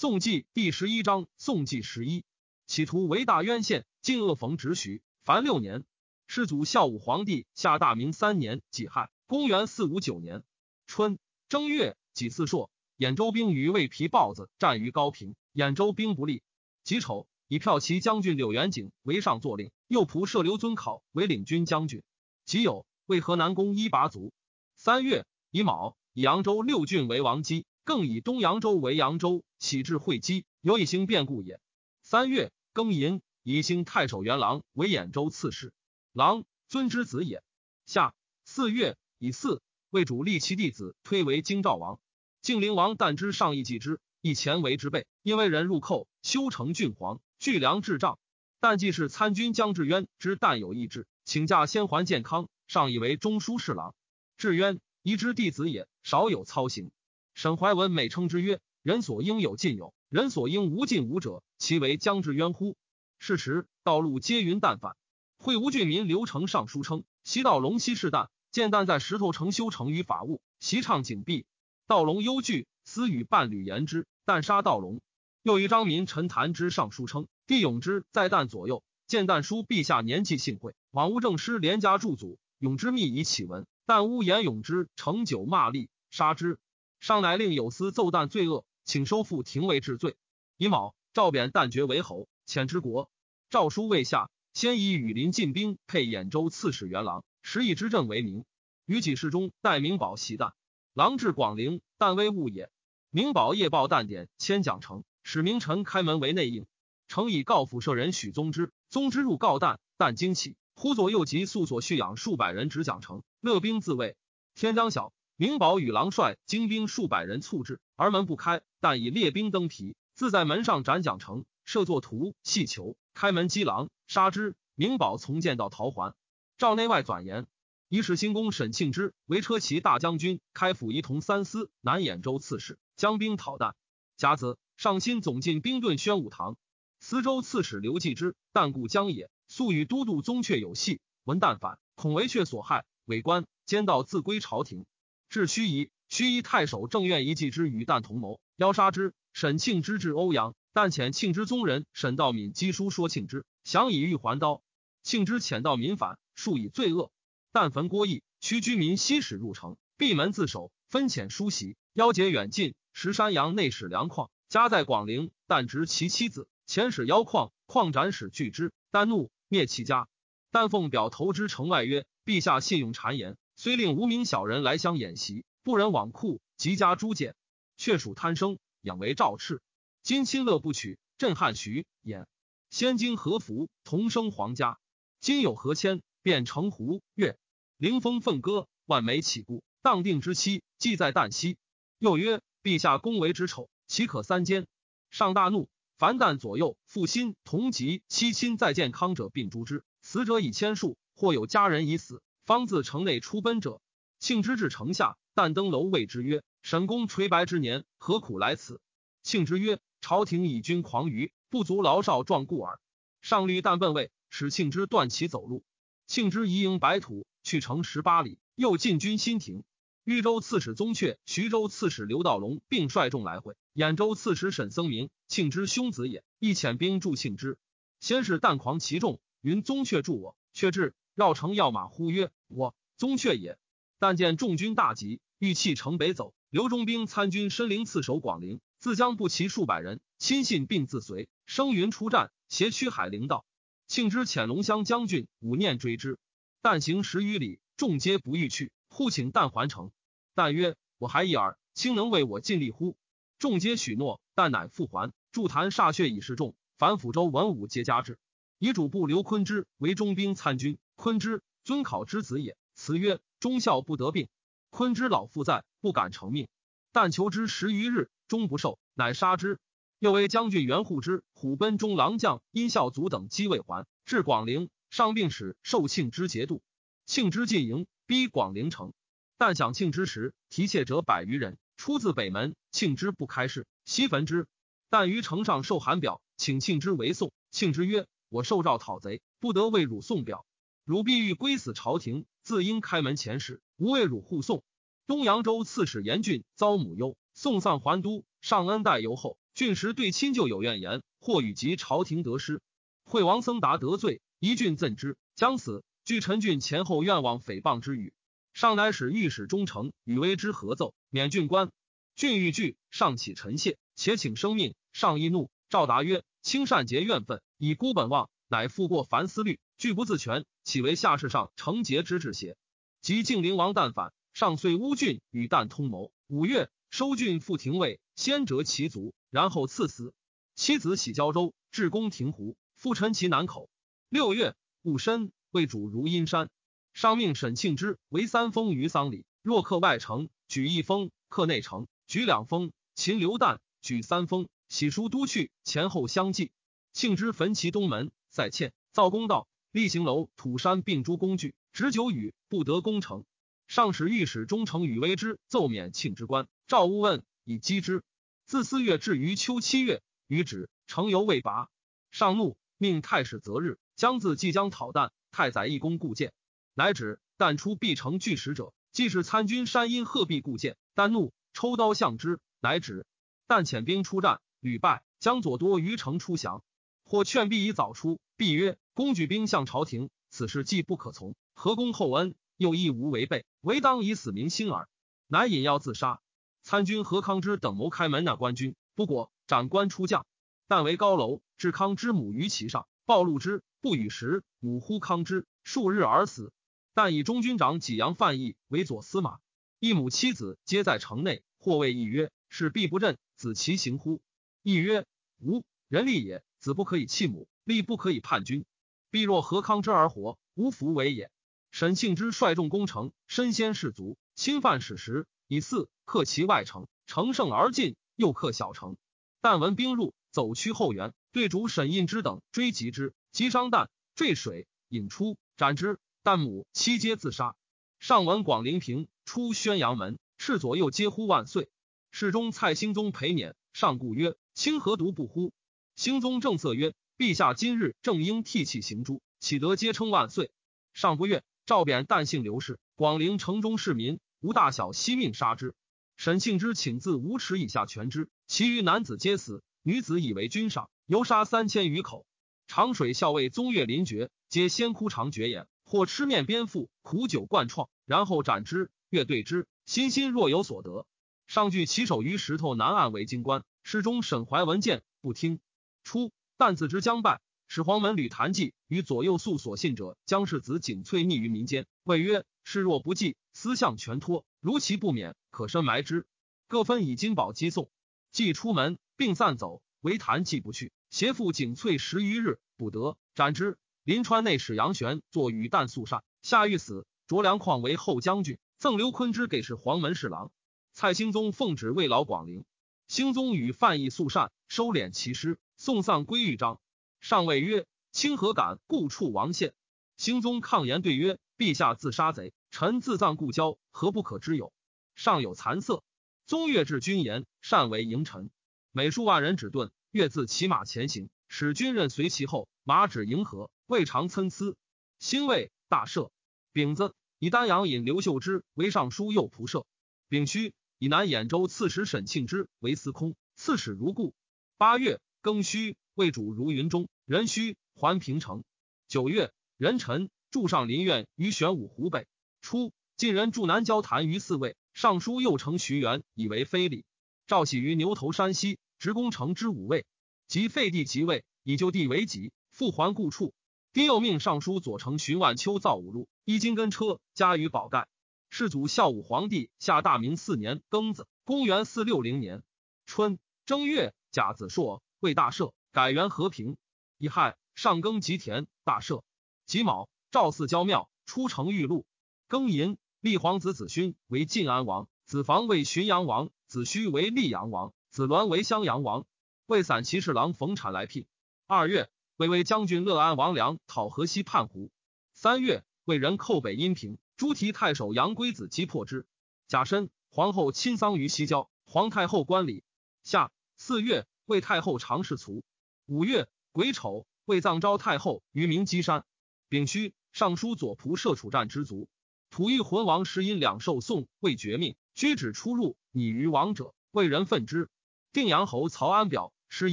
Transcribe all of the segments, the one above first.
宋纪第十一章，宋纪十一，企图为大渊县，晋恶逢直许，凡六年。世祖孝武皇帝下大明三年己亥，公元四五九年春正月己巳朔，兖州兵于魏皮豹子战于高平，兖州兵不利。己丑，以骠骑将军柳元景为上作令，右仆射刘遵考为领军将军。己酉，为河南公一拔卒。三月乙卯，以扬州六郡为王基。更以东扬州为扬州，起至会稽，有以兴变故也。三月庚寅，以兴太守元郎为兖州刺史，郎尊之子也。夏四月以巳，为主立其弟子推为京兆王。靖灵王旦之上意继之，以前为之备，因为人入寇，修成郡皇，聚粮至帐。但既是参军将志渊之旦有意志，请假先还健康，上以为中书侍郎。志渊宜之弟子也，少有操行。沈怀文美称之曰：“人所应有尽有，人所应无尽无者，其为将至渊乎？”是时，道路皆云淡反。会吴郡民刘成上书称：“西道龙西士旦见旦在石头城修成于法物，席唱景壁。道龙忧惧，私与伴侣言之，旦杀道龙。又与张民陈谈之上书称：帝永之在旦左右，见旦书陛下年纪幸会，往无正师连家驻祖，永之密以启文。但屋言永之成酒骂吏，杀之。”上乃令有司奏旦罪恶，请收复廷尉治罪。乙卯，赵贬旦爵为侯，遣之国。诏书未下，先以羽林进兵配兖州刺史元郎，时以之政为名。于己事中，代明宝袭旦。郎至广陵，旦威物也。明宝夜报旦典，迁蒋城，使名臣开门为内应。诚以告府舍人许宗之，宗之入告旦，旦惊起，呼左右及素所蓄养数百人执蒋城，乐兵自卫。天将晓。明宝与郎帅精兵数百人促至，而门不开。但以列兵登皮，自在门上斩蒋成，设作图细球，开门击狼，杀之。明宝从见到逃还。诏内外转言，以使新公沈庆之为车骑大将军，开府仪同三司，南兖州刺史，将兵讨旦。甲子，上亲总进兵顿宣武堂。司州刺史刘继之，旦故江也，素与都督宗悫有隙。闻旦反，恐为阙所害，伪官奸盗自归朝廷。至盱眙，盱眙太守正愿一计之与旦同谋，邀杀之。沈庆之至欧阳，但遣庆之宗人沈道敏赍书说庆之，降以欲还刀。庆之遣道民反，数以罪恶。但焚郭邑，驱居民西使入城，闭门自守，分遣书袭，邀结远近。石山阳内史梁旷家在广陵，但执其妻子，遣使邀旷，旷斩使拒之，但怒灭其家。但奉表投之城外曰：“陛下信用谗言。”虽令无名小人来相演习，不忍往库，即加诛减。却属贪生，养为赵赤。今亲乐不取，震撼徐兖。先经和服，同生皇家。今有何谦，便成胡越。凌风奋歌，万梅起故。当定之期，既在旦夕。又曰：陛下恭为之丑，岂可三奸？上大怒，凡旦左右父亲同疾妻亲在健康者，并诛之。死者以千数，或有家人已死。方自城内出奔者，庆之至城下，但登楼谓之曰：“沈公垂白之年，何苦来此？”庆之曰：“朝廷以君狂愚，不足劳少壮故耳。”上虑但奔位，使庆之断其走路。庆之移营白土，去城十八里，又进军新亭。豫州刺史宗悫、徐州刺史刘道隆并率众来会。兖州刺史沈僧明，庆之兄子也，亦遣兵助庆之。先是旦狂其众，云宗悫助我，却至。绕城要马，呼曰：“我宗阙也。”但见众军大急，欲弃城北走。刘中兵参军申灵刺守广陵，自将不齐数百人，亲信并自随，声云出战，挟驱海陵道。庆之遣龙乡将军武念追之，但行十余里，众皆不欲去，呼请但还城。但曰：“我还一耳，卿能为我尽力乎？”众皆许诺，但乃复还。筑坛歃血以示众，反抚州文武皆加之。以主簿刘坤之为中兵参军。坤之尊考之子也，辞曰：“忠孝不得病。”坤之老父在，不敢成命。但求之十余日，终不受，乃杀之。又为将军袁护之、虎贲中郎将殷孝祖等击未还，至广陵，上病使受庆之节度。庆之进营，逼广陵城。但享庆之时，提妾者百余人，出自北门。庆之不开市，悉焚之。但于城上受函表，请庆之为送。庆之曰：“我受诏讨贼，不得为汝送表。”汝必欲归死朝廷，自应开门前使，无为汝护送。东扬州刺史严俊遭母忧，送丧还都，上恩待尤厚，郡时对亲旧有怨言，或与及朝廷得失。惠王僧达得罪，一郡赠之，将死。据陈俊前后愿望诽谤之语，上乃使御史中丞与微之合奏，免郡官。郡欲惧，上起陈谢，且请生命。上亦怒。赵答曰：“卿善结怨愤，以孤本望，乃负过凡思虑，拒不自全，岂为下士上成节之志邪？”及靖灵王旦反，上遂乌郡与旦通谋。五月，收郡复廷尉，先折其族，然后赐死。妻子喜交州，至宫庭湖，复陈其南口。六月，戊申。为主如阴山，上命沈庆之为三封于丧礼。若克外城，举一封；克内城，举两封。秦刘旦举三封，喜书都去，前后相继。庆之焚其东门，塞欠造公道，立行楼，土山并诸工具，执九宇，不得攻城。上使御史中丞与威之奏免庆之官。赵乌问以击之。自四月至于秋七月，余止，城犹未拔。上怒，命太史择日，将自即将讨旦。太宰一公故谏，乃止但出必成巨石者，既是参军山阴鹤壁故谏。但怒抽刀向之，乃止。但遣兵出战，屡败。将左多于城出降，或劝毕以早出。毕曰：公举兵向朝廷，此事既不可从，何公厚恩，又亦无违背，唯当以死明心耳。乃引药自杀。参军何康之等谋开门纳官军，不果，斩官出将。但为高楼，置康之母于其上，暴露之。不与时，母呼康之，数日而死。但以中军长济阳范义为左司马，一母妻子皆在城内。或谓义曰：“是必不任，子其行乎？”义曰：“吾人力也，子不可以弃母，力不可以叛君。必若何康之而活，无福为也。”沈庆之率众攻城，身先士卒，侵犯史实，以四克其外城，乘胜而进，又克小城。但闻兵入，走趋后援，对主沈印之等追击之。击伤旦，坠水，引出，斩之。旦母妻皆自杀。上闻广陵平出宣阳门，侍左右皆呼万岁。侍中蔡兴宗陪辇。上故曰：“卿何独不呼？”兴宗正色曰：“陛下今日正应涕泣行诛，岂得皆称万岁？”上不悦。赵贬旦姓刘氏，广陵城中市民无大小悉命杀之。沈庆之请自五尺以下全之，其余男子皆死，女子以为君赏，犹杀三千余口。长水校尉宗岳临绝，皆先哭长绝眼，或吃面鞭腹，苦酒贯创，然后斩之。越对之，心心若有所得。上据其手于石头南岸为京官。侍中沈怀文见不听。初，旦自知将败，始黄门吕谭记与左右素所信者，将世子景翠匿于民间。谓曰：事若不济，私相全托，如其不免，可深埋之。各分以金宝击送。既出门，并散走，唯谭记不去。携父景翠十余日不得，斩之。临川内史杨玄作与旦素善，下狱死。卓良况为后将军，赠刘坤之给事黄门侍郎。蔡兴宗奉旨慰劳广陵，兴宗与范义素善，收敛其师，送丧归豫章。上谓曰：“清何敢故处王献？”兴宗抗言对曰：“陛下自杀贼，臣自葬故交，何不可知有？”上有残色。宗岳至军言，善为迎臣，每数万人止顿。越自骑马前行，使军刃随其后，马指迎合，未尝参差。兴魏大赦。丙子，以丹阳尹刘秀之为尚书右仆射。丙戌，以南兖州刺史沈庆之为司空，刺史如故。八月，庚戌，魏主如云中，壬戌，还平城。九月，壬辰，驻上林苑于玄武湖北。初，晋人驻南郊坛于四位。尚书右丞徐元以为非礼。赵喜于牛头山西。执攻城之五位，即废帝即位，以就地为己，复还故处。丁又命尚书左丞徐万秋造五路，衣金根车，加于宝盖。世祖孝武皇帝下大明四年庚子，公元四六零年春正月甲子朔，为大赦，改元和平。乙亥，上耕吉田，大赦。己卯，赵四郊庙，出城玉露。庚寅，立皇子子勋为晋安王，子房为浔阳王，子虚为溧阳王。子栾为襄阳王，为散骑侍郎冯产来聘。二月，魏为将军乐安王良讨河西叛胡。三月，魏人寇北阴平，朱提太守杨龟子击破之。甲申，皇后亲丧于西郊，皇太后观礼。夏四月，为太后常侍卒。五月癸丑，为葬昭太后于明基山。丙戌，尚书左仆射楚战之卒。吐欲魂王时因两受送未绝命，居止出入，拟于王者，为人愤之。定阳侯曹安表时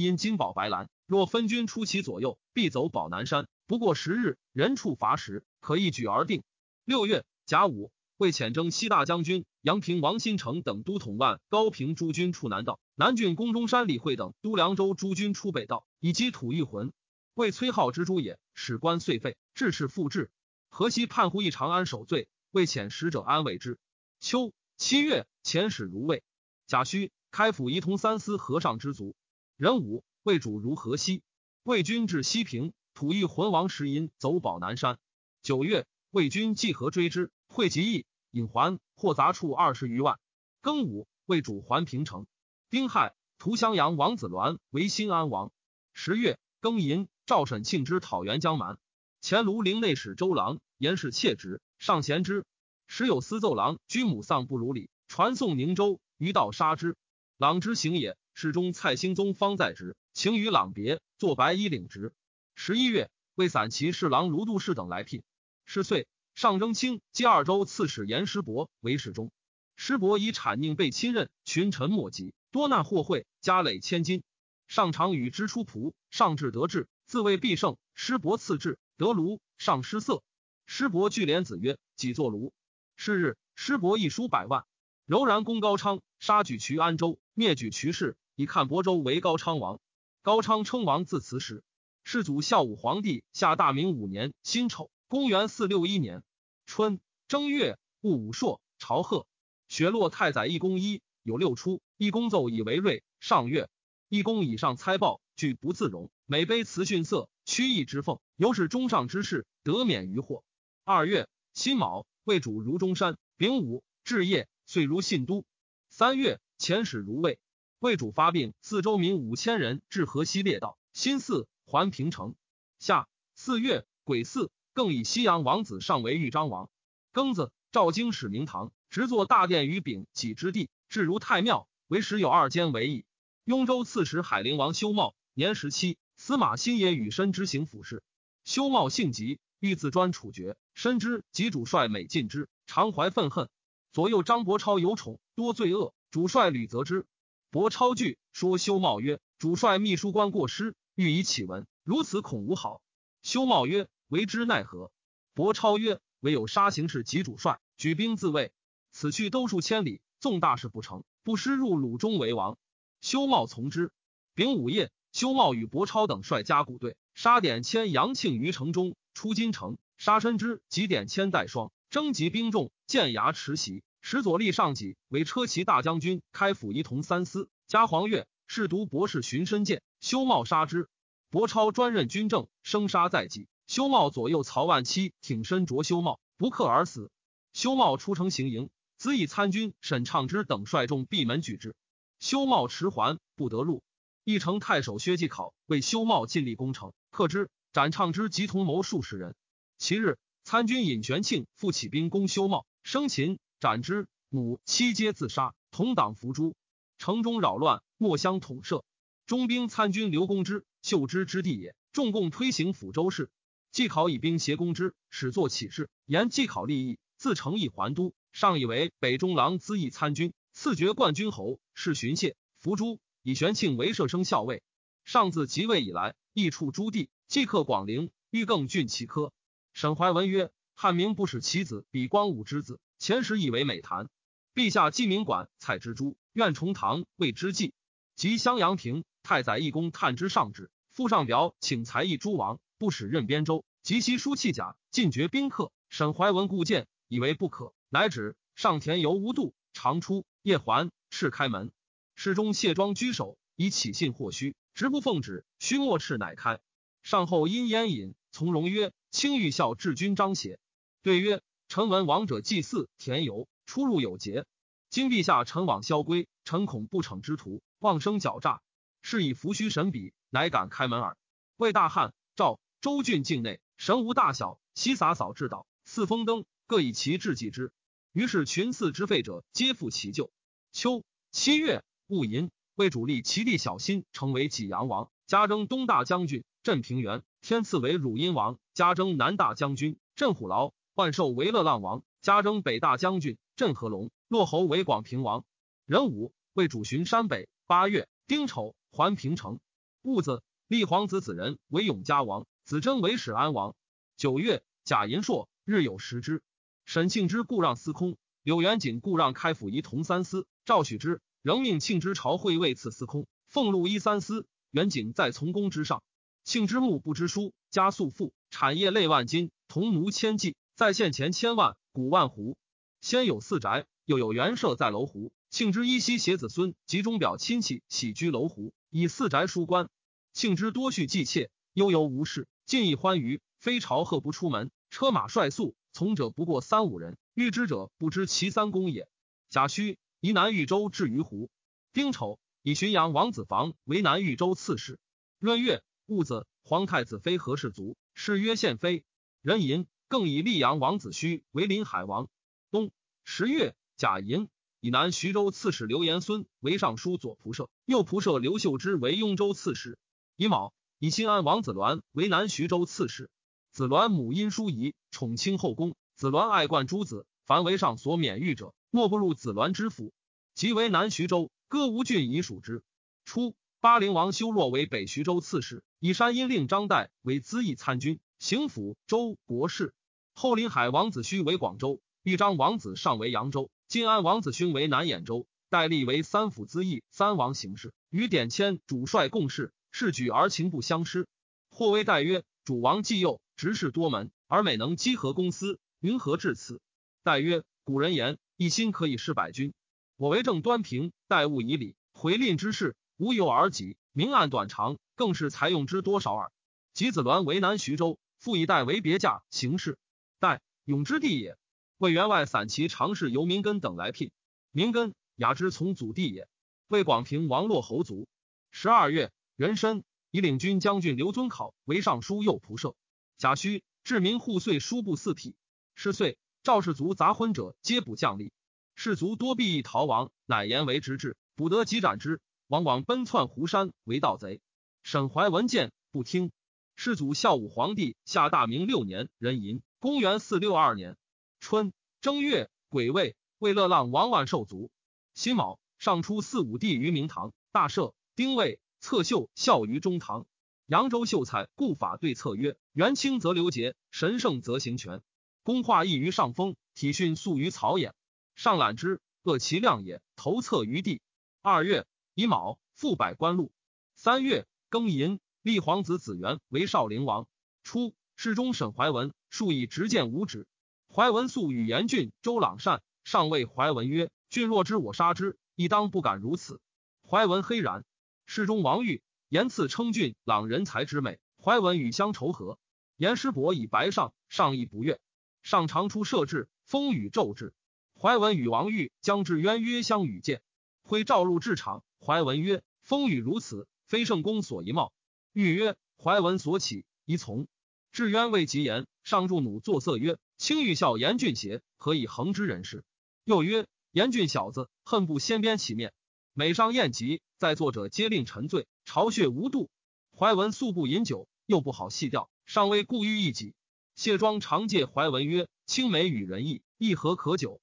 因金宝白兰，若分军出其左右，必走保南山。不过十日，人处乏食，可一举而定。六月甲午，为遣征西大将军杨平、王新成等都统万高平诸军出南道，南郡宫中山李会等都凉州诸军出北道，以击吐玉魂。为崔浩之诸也，使官遂废，致仕复至。河西叛胡，一长安守罪，为遣使者安慰之。秋七月，遣使如魏。甲戌，开府仪同三司和尚之族。壬午，魏主如河西。魏军至西平。吐玉魂王石银走保南山。九月，魏军计何追之，会集义引还，获杂处二十余万。庚午，魏主还平城。丁亥，屠襄阳王子鸾为新安王。十月，庚寅，赵沈庆之讨袁江蛮。前庐陵内史周郎言氏妾职，上贤之。时有司奏郎居母丧不如礼，传送宁州，于道杀之。朗之行也，侍中蔡兴宗方在职，请与朗别，作白衣领职。十一月，为散骑侍郎卢度士等来聘。是岁，上征卿接二州刺史严师伯为侍中。师伯以产佞被亲任，群臣莫及，多纳获贿，家累千金。上常与之出仆，上至得志，自谓必胜。师伯赐志，得卢，上失色。师伯聚莲子曰：“己作卢。”是日，师伯一书百万，柔然攻高昌，杀举渠安州，灭举渠氏，以看亳州为高昌王。高昌称王自此时。世祖孝武皇帝下大明五年辛丑，公元四六一年春正月戊午朔，朝贺。雪落太宰一公一有六出，一公奏以为瑞。上月，一公以上猜报，具不自容。每悲辞逊色，屈意之奉，由是中上之事，得免于祸。二月辛卯，魏主如中山。丙午，至夜，遂如信都。三月，遣使如魏。魏主发病，四周民五千人至河西列道。辛巳。还平城。夏四月癸巳，更以西阳王子上为豫章王。庚子，赵京使明堂，直作大殿于丙己之地，至如太庙，为时有二间为邑。雍州刺史海陵王修茂，年十七，司马新野与申之行府事。修茂性急，欲自专处决，深知及主帅每尽之，常怀愤恨。左右张伯超有宠，多罪恶，主帅吕责之。伯超惧，说修茂曰：“主帅秘书官过失。”欲以启文，如此恐无好。修茂曰：“为之奈何？”伯超曰：“唯有杀行事及主帅，举兵自卫。此去都数千里，纵大事不成，不失入鲁中为王。”修茂从之。丙午夜，修茂与伯超等率加古队，杀点千杨庆于城中，出金城，杀申之及点千带双，征集兵众，建牙持袭，使左立上己为车骑大将军，开府仪同三司，加黄钺。侍读博士寻身剑，修茂杀之。伯超专任军政，生杀在即。修茂左右曹万七挺身着修茂，不克而死。修茂出城行营，子以参军沈畅之等率众闭门举之。修茂迟还，不得入。义城太守薛继考为修茂尽力攻城，克之。斩畅之及同谋数十人。其日，参军尹玄庆复起兵攻修茂，生擒斩之，母妻皆自杀，同党伏诛。城中扰乱。莫相统摄，中兵参军刘公之，秀之之地也。众共推行抚州事，季考以兵挟公之，始作起事，言季考立意，自成义还都。上以为北中郎资议参军，赐爵冠军侯，是巡谢伏诛。以玄庆为射生校尉。上自即位以来，亦处诸地，即克广陵，欲更峻其科。沈怀文曰：“汉明不使其子比光武之子，前时以为美谈。陛下既明管采之诸，愿重堂为之计。”及襄阳亭，太宰义公探之上旨，附上表，请才艺诸王不使任边州，及其书弃甲，尽绝宾客。沈怀文故谏，以为不可，乃止。上田游无度，常出夜还，赤开门。侍中谢庄居守，以启信或虚，直不奉旨。须末赤乃开。上后因烟饮，从容曰：“卿欲孝治君张邪？”对曰：“臣闻王者祭祀田游，出入有节。今陛下臣往萧归，臣恐不逞之徒。”妄生狡诈，是以伏须神笔，乃敢开门耳。魏大汉、赵、周郡境内，神无大小，悉洒扫至岛，四风灯各以其志祭之。于是群祀之废者，皆复其旧。秋七月戊寅，魏主立其弟小新，成为济阳王，加征东大将军，镇平原；天赐为汝阴王，加征南大将军，镇虎牢；万寿为乐浪王，加征北大将军，镇合龙；骆侯为广平王。壬午，魏主巡山北。八月，丁丑，还平城。戊子，立皇子子仁为永嘉王，子贞为始安王。九月，贾银硕日有食之。沈庆之故让司空，柳元景故让开府仪同三司。赵许之仍命庆之朝会位次司空，俸禄一三司。元景在从公之上。庆之目不知书，家素富，产业累万金，同奴千计，在县钱千万，古万斛。先有四宅，又有园舍在楼湖。庆之依稀携子孙及钟表亲戚喜居楼湖，以四宅书官。庆之多蓄妓妾，悠游无事，尽意欢娱。非朝贺不出门，车马率速，从者不过三五人。欲知者不知其三公也。贾诩宜南豫州至于湖。丁丑，以浔阳王子房为南豫州刺史。闰月戊子，皇太子妃何氏族，谥曰献妃。壬寅，更以溧阳王子胥为临海王。冬十月甲寅。以南徐州刺史刘延孙为尚书左仆射，右仆射刘秀之为雍州刺史。乙卯，以新安王子鸾为南徐州刺史。子鸾母因淑仪，宠亲后宫。子鸾爱冠诸子，凡为上所免狱者，莫不入子鸾之府。即为南徐州，歌吴郡以属之。初，巴陵王修若为北徐州刺史，以山阴令张岱为资议参军、行府州国事。后临海王子胥为广州，豫章王子尚为扬州。晋安王子勋为南兖州，戴笠为三府资议三王行事，与典谦主帅共事，是举而情不相失。或谓代曰：“主王既幼，执事多门，而每能稽合公司，云何至此？”代曰：“古人言，一心可以事百军。我为政端平，待物以礼，回令之事，无有而己，明暗短长，更是才用之多少耳。”及子鸾为南徐州，复以代为别驾行事。代永之地也。魏员外散骑常侍由明根等来聘，明根雅之从祖弟也。为广平王洛侯族。十二月，壬申，以领军将军刘遵考为尚书右仆射。贾诩治民户岁书部四体。是岁，赵氏族杂婚者皆补将吏，士族多避逸逃亡，乃言为直至，捕得即斩之。往往奔窜湖山为盗贼。沈怀文见不听。世祖孝武皇帝下大明六年壬寅，公元四六二年。春正月，癸未，为乐浪王万寿卒。辛卯，上出四五帝于明堂，大赦。丁未，侧秀孝于中堂。扬州秀才故法对策曰：元清则刘节，神圣则行权。公化异于上风，体训素于草野。上览之，恶其量也。投侧于地。二月，乙卯，复百官禄。三月，庚寅，立皇子子元为少陵王。初，侍中沈怀文数以执剑无止。怀文素与严俊、周朗善，上谓怀文曰：“俊若知我杀之，亦当不敢如此。”怀文黑然。侍中王玉言赐称俊朗人才之美，怀文与相仇和。严师伯以白上，上亦不悦。上常出设置，风雨骤至。怀文与王玉将至渊曰相与见，挥召入制场。怀文曰：“风雨如此，非圣公所宜貌。”玉曰：“怀文所起，宜从。”至渊未及言，上助弩作色曰。卿欲笑严俊邪？何以恒之人事？又曰：严俊小子，恨不先鞭其面。每上宴集，在座者皆令沉醉，巢穴无度。怀文素不饮酒，又不好戏调，尚未故欲一己。谢庄常借怀文曰：“青梅与人意，亦何可久？”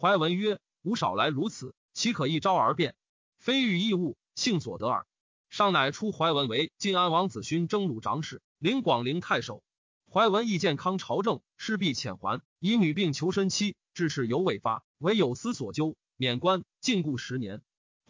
怀文曰：“吾少来如此，岂可一朝而变？非欲异物，幸所得耳。”上乃出怀文为晋安王子勋征虏长史，领广陵太守。怀文亦健康朝政，势必遣还，以女病求身妻，致事犹未发，唯有司所究，免官，禁锢十年。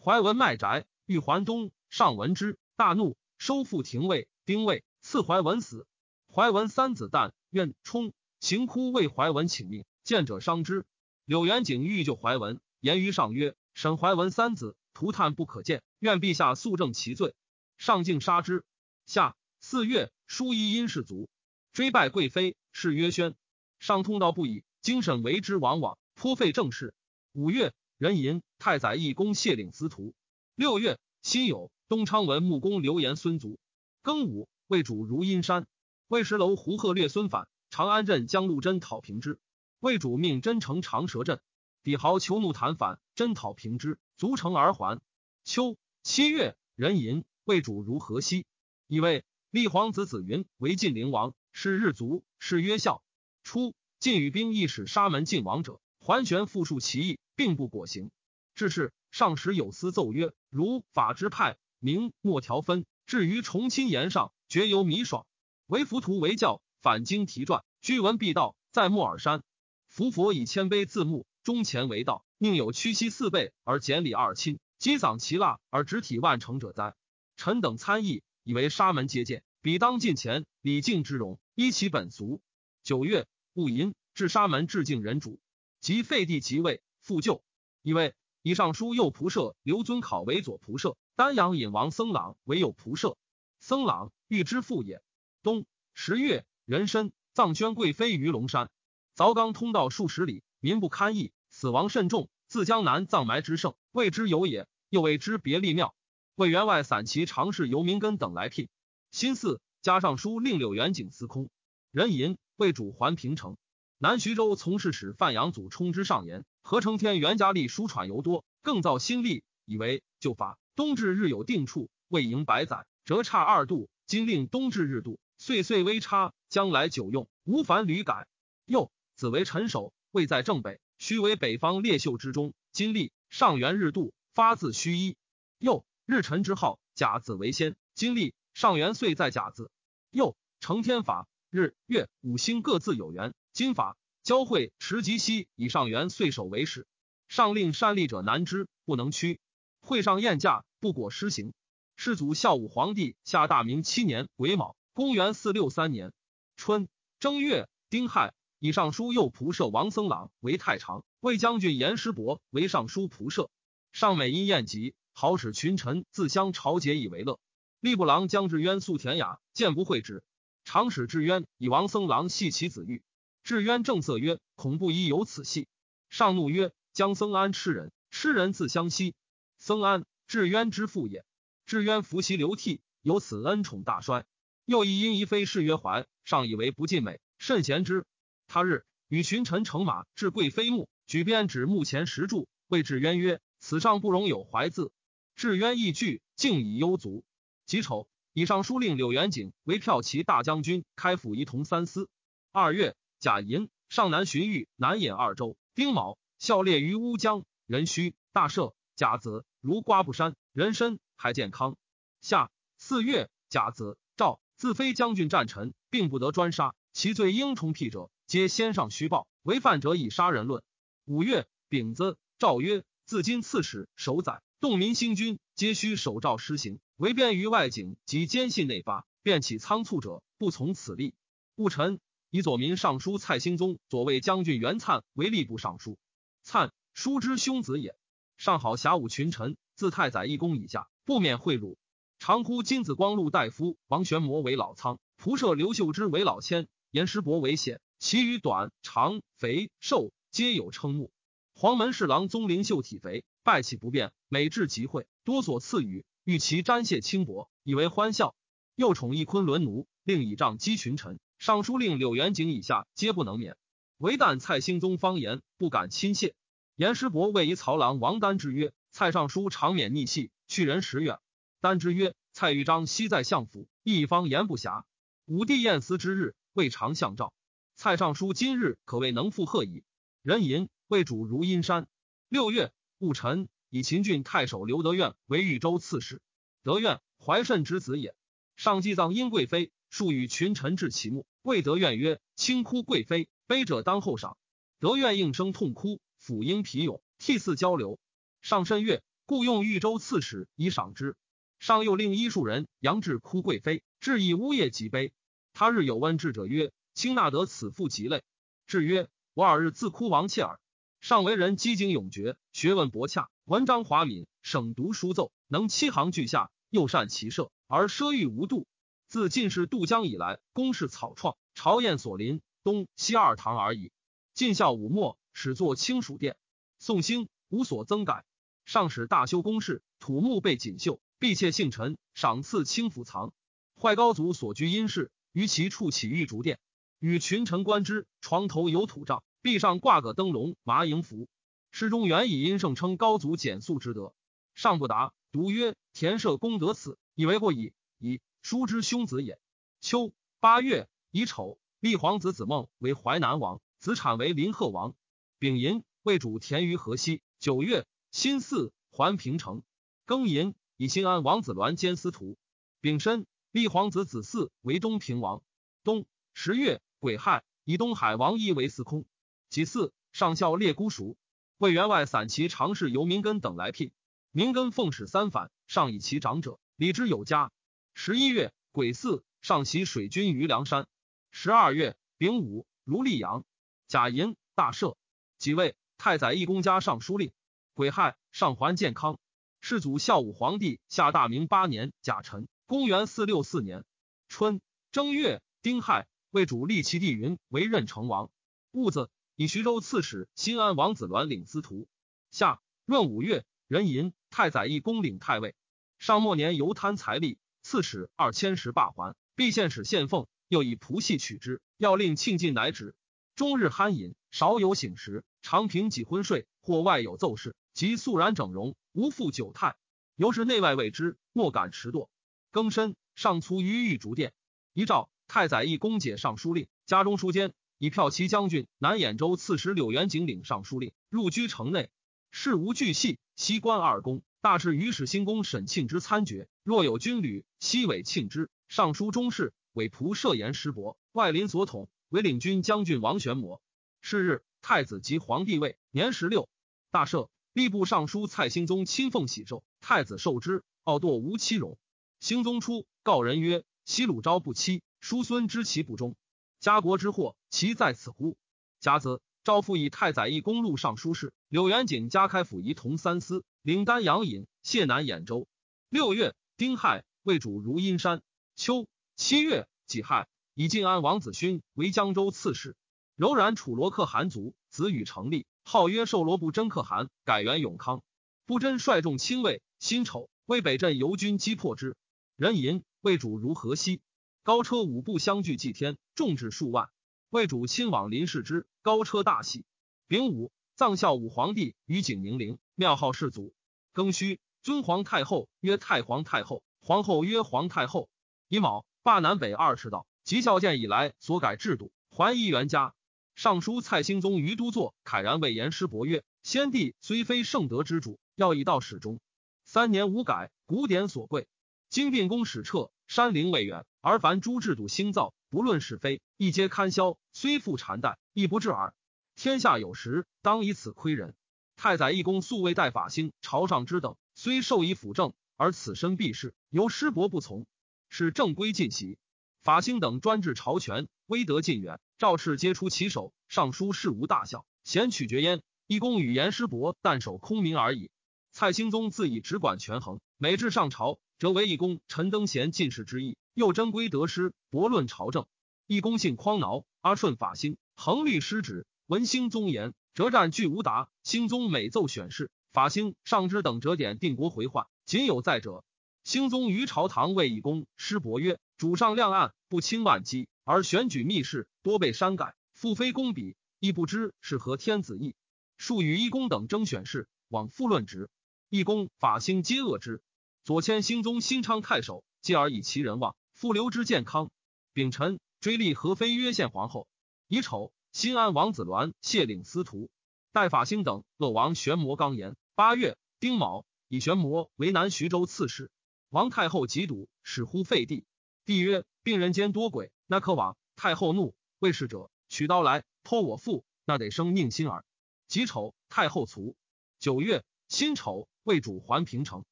怀文卖宅，欲还东，上闻之，大怒，收复廷尉，丁尉，赐怀文死。怀文三子旦，愿冲，行哭为怀文请命，见者伤之。柳元景欲救怀文，言于上曰：“审怀文三子，涂炭不可见，愿陛下肃正其罪。”上竟杀之。下四月，书衣因氏卒。追拜贵妃，谥曰宣。上通道不已，精神为之往往，颇费政事。五月，壬寅，太宰义公谢领司徒。六月，辛酉，东昌文穆公刘延孙卒。庚午，魏主如阴山。魏石楼胡贺略孙反，长安镇将陆贞讨平之。魏主命真城长蛇镇，抵豪求怒谈反，真讨平之，卒城而还。秋七月，壬寅，魏主如河西。以为立皇子子云为晋陵王。是日卒，是曰孝。初，晋与兵亦使沙门晋王者，桓玄复述其意，并不果行。至是，上时有司奏曰：如法之派，明莫条分，至于重亲言上，绝有米爽。为浮屠为教，反经题传，居文必道，在木耳山。伏佛以谦卑自牧，忠前为道，宁有屈膝四倍而简礼二亲，积丧其腊而直体万成者哉？臣等参议，以为沙门接见，彼当近前，礼敬之容，依其本俗。九月，戊寅，至沙门致敬人主，即废帝即位，复旧。以为以尚书右仆射刘尊考为左仆射，丹阳尹王僧朗为右仆射。僧朗欲之父也。冬十月，壬申，葬宣贵妃于龙山。凿冈通道数十里，民不堪役，死亡甚重。自江南葬埋之盛，谓之有也。又谓之别立庙。魏员外散骑常侍游民根等来聘。新四加上书令柳元景司空。人吟为主还平城。南徐州从事使范阳祖冲之上言：何承天袁家吏书喘尤多，更造新历，以为旧法。冬至日有定处，未迎百载，折差二度。今令冬至日度，岁岁微差，将来久用，无烦屡改。又。子为臣首，位在正北，须为北方列宿之中。今历上元日度，发自虚一。又日辰之号，甲子为先。今历上元岁在甲子。又承天法，日月五星各自有元。今法交会持及西，以上元岁首为始。上令善立者难之，不能屈。会上宴驾，不果施行。世祖孝武皇帝下大明七年癸卯，公元四六三年春正月丁亥。以上书右仆射王僧朗为太常，魏将军严师伯为尚书仆射。上每因宴集，好使群臣自相朝节以为乐。吏部郎江志渊素田雅，见不讳之。常使志渊以王僧朗系其子玉。志渊正色曰：“恐不宜有此戏。”上怒曰：“将僧安吃人，吃人自相惜。僧安，志渊之父也。志渊服其流涕，由此恩宠大衰。又一因仪妃事曰怀，上以为不尽美，甚贤之。”他日与群臣乘马至贵妃墓，举鞭指墓前石柱，谓至渊曰：“此上不容有怀字。”至渊亦惧，竟以忧足。己丑，以上书令柳元景为骠骑大将军，开府仪同三司。二月，甲寅，上南巡御南兖二州。丁卯，校猎于乌江、壬戌、大赦。甲子，如瓜不山。壬申，还健康。夏四月，甲子，赵自非将军战臣，并不得专杀，其罪应重辟者。皆先上虚报，违犯者以杀人论。五月丙子，诏曰：自今刺史、守宰、动民兴军，皆须守诏施行。为便于外景及奸信内发，便起仓促者，不从此例。戊辰，以左民尚书蔡兴宗、左卫将军袁粲为吏部尚书。粲，叔之兄子也。上好侠武群臣，自太宰一公以下，不免贿赂。常呼金子光禄大夫王玄谟为老仓，仆射刘秀之为老千，严师伯为显。其余短、长、肥、瘦，皆有称目。黄门侍郎宗灵秀体肥，拜气不便，每至集会，多所赐予，欲其沾谢轻薄，以为欢笑。又宠一昆仑奴，令倚仗击群臣。尚书令柳元景以下，皆不能免。唯但蔡兴宗方言，不敢亲切。严师伯谓以曹郎王丹之曰：“蔡尚书常免逆气，去人时远。”丹之曰：“蔡豫章昔在相府，一方言不暇。武帝宴司之日，未尝相召。”蔡尚书今日可谓能复贺矣。人吟为主如阴山。六月戊辰，以秦郡太守刘德愿为豫州刺史。德愿怀慎之子也。上祭葬殷贵妃，数与群臣至其墓，谓德愿曰：“轻哭贵妃，悲者当后赏。”德愿应声痛哭，抚婴皮勇，涕泗交流。上甚悦，故用豫州刺史以赏之。上又令医术人杨志哭贵妃，致以呜咽极悲。他日有问智者曰。卿纳得此妇极类。至曰：“我尔日自哭王妾耳。”上为人机警勇决，学问博洽，文章华敏，省读书奏，能七行俱下，又善骑射，而奢欲无度。自进士渡江以来，宫室草创，朝宴所临，东西二堂而已。晋孝武末，始作清暑殿。宋兴无所增改。上使大修宫室，土木被锦绣，婢妾幸臣，赏赐清府藏。坏高祖所居阴室，于其处起玉竹殿。与群臣观之，床头有土帐，壁上挂个灯笼、麻营符。诗中原以阴盛称高祖简素之德，上不达，独曰：“田舍功德此，以为过矣。”以叔之兄子也。秋八月乙丑，立皇子子孟为淮南王，子产为临贺王。丙寅，为主田于河西。九月辛巳，还平城。庚寅，以新安王子鸾兼司徒。丙申，立皇子子嗣为东平王。冬十月癸亥，以东海王一为司空。己巳，上校列孤熟，为员外散骑常侍由明根等来聘。明根奉使三反，上以其长者，礼之有加。十一月癸巳，上袭水军于梁山。十二月丙午，如溧阳。甲寅，大赦。即位，太宰义公家尚书令。癸亥，上还健康。世祖孝武皇帝下大明八年甲辰，公元四六四年春正月丁亥，为主立其弟云为任成王。戊子，以徐州刺史新安王子鸾领司徒。夏闰五月，壬寅，太宰义公领太尉。上末年犹贪财力，刺史二千石罢还，必县使献奉，又以仆戏取之，要令庆尽乃止。终日酣饮，少有醒时，常凭几昏睡，或外有奏事，即肃然整容，无复久态。由是内外未知，莫敢迟惰。更深，上卒于玉竹殿，一诏太宰一公解尚书令，家中书监，以骠骑将军、南兖州刺史柳元景领尚书令，入居城内。事无巨细，西关二公。大至御史新公沈庆之参决，若有军旅，西委庆之。尚书中事，委仆射言师伯，外邻所统，为领军将军王玄谟。是日，太子即皇帝位，年十六，大赦。吏部尚书蔡兴宗亲奉喜寿，太子受之。傲惰无妻容。兴宗初，告人曰：“西鲁昭不妻，叔孙知其不忠，家国之祸，其在此乎？”甲子，诏复以太宰义公录尚书事。柳元景加开府仪同三司。领丹阳尹，谢南兖州。六月，丁亥，魏主如阴山。秋七月，己亥，以晋安王子勋为江州刺史。柔然楚罗克汗族，子与成立，号曰寿罗布真可汗，改元永康。布真率众亲卫，辛丑，为北镇游军击破之。人吟，魏主如河西。高车五步相距祭天，众至数万。魏主亲往临视之，高车大喜。丙午，葬孝武皇帝于景宁陵，庙号世祖。庚戌，尊皇太后曰太皇太后，皇后曰皇太后。乙卯，罢南北二世道，及孝建以来所改制度，还一元家。尚书蔡兴宗于都座慨然谓言师伯曰：先帝虽非圣德之主，要以道始终。三年无改，古典所贵。今病宫始撤，山陵未远，而凡诸制度兴造，不论是非，一皆堪销，虽复禅代，亦不至耳。天下有时，当以此亏人。太宰义公素未代法兴、朝上之等，虽授以辅政，而此身必是由师伯不从，是正规进袭。法兴等专制朝权，威德近远，赵氏皆出其手，尚书事无大小，贤取绝焉。义公与言师伯，但守空名而已。蔡兴宗自以只管权衡，每至上朝，则为义公陈登贤进士之意，又真规得失，驳论朝政。义公信匡挠，阿顺法兴，恒律失职，闻兴宗言。折战俱无达，兴宗每奏选事，法兴、上之等折点定国回患，仅有在者。兴宗于朝堂谓义公师伯曰：“主上亮案，不轻万机，而选举密事，多被删改，复非公比，亦不知是何天子意。数与义公等争选事，往复论职。义公、法兴皆恶之。左迁兴宗新昌太守，继而以其人望，复留之健康。丙辰，追立何妃曰献皇后。乙丑。新安王子鸾谢领司徒，戴法兴等恶王玄谟刚言。八月丁卯，以玄魔为南徐州刺史。王太后嫉笃，使呼废帝。帝曰：“病人间多鬼，那可往？”太后怒，为侍者取刀来剖我腹，那得生宁心耳。己丑，太后卒。九月辛丑，为主还平城。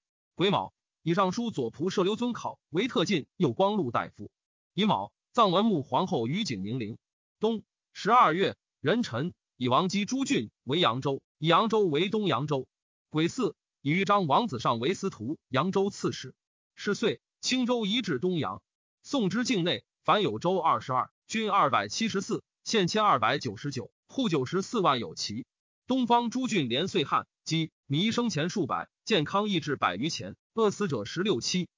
癸卯，以尚书左仆射刘尊考为特进右光禄大夫。乙卯，葬文穆皇后于景宁陵。冬。十二月，壬辰，以王姬朱俊为扬州，以扬州为东扬州。癸巳，以豫章王子上为司徒，扬州刺史。是岁，青州移至东阳。宋之境内，凡有州二十二，郡二百七十四，县千二百九十九，户九十四万有齐。东方诸郡连岁旱饥，弥生前数百，健康益至百余钱，饿死者十六七。